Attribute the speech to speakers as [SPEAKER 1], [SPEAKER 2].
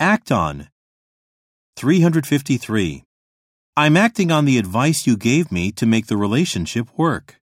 [SPEAKER 1] Act on. 353. I'm acting on the advice you gave me to make the relationship work.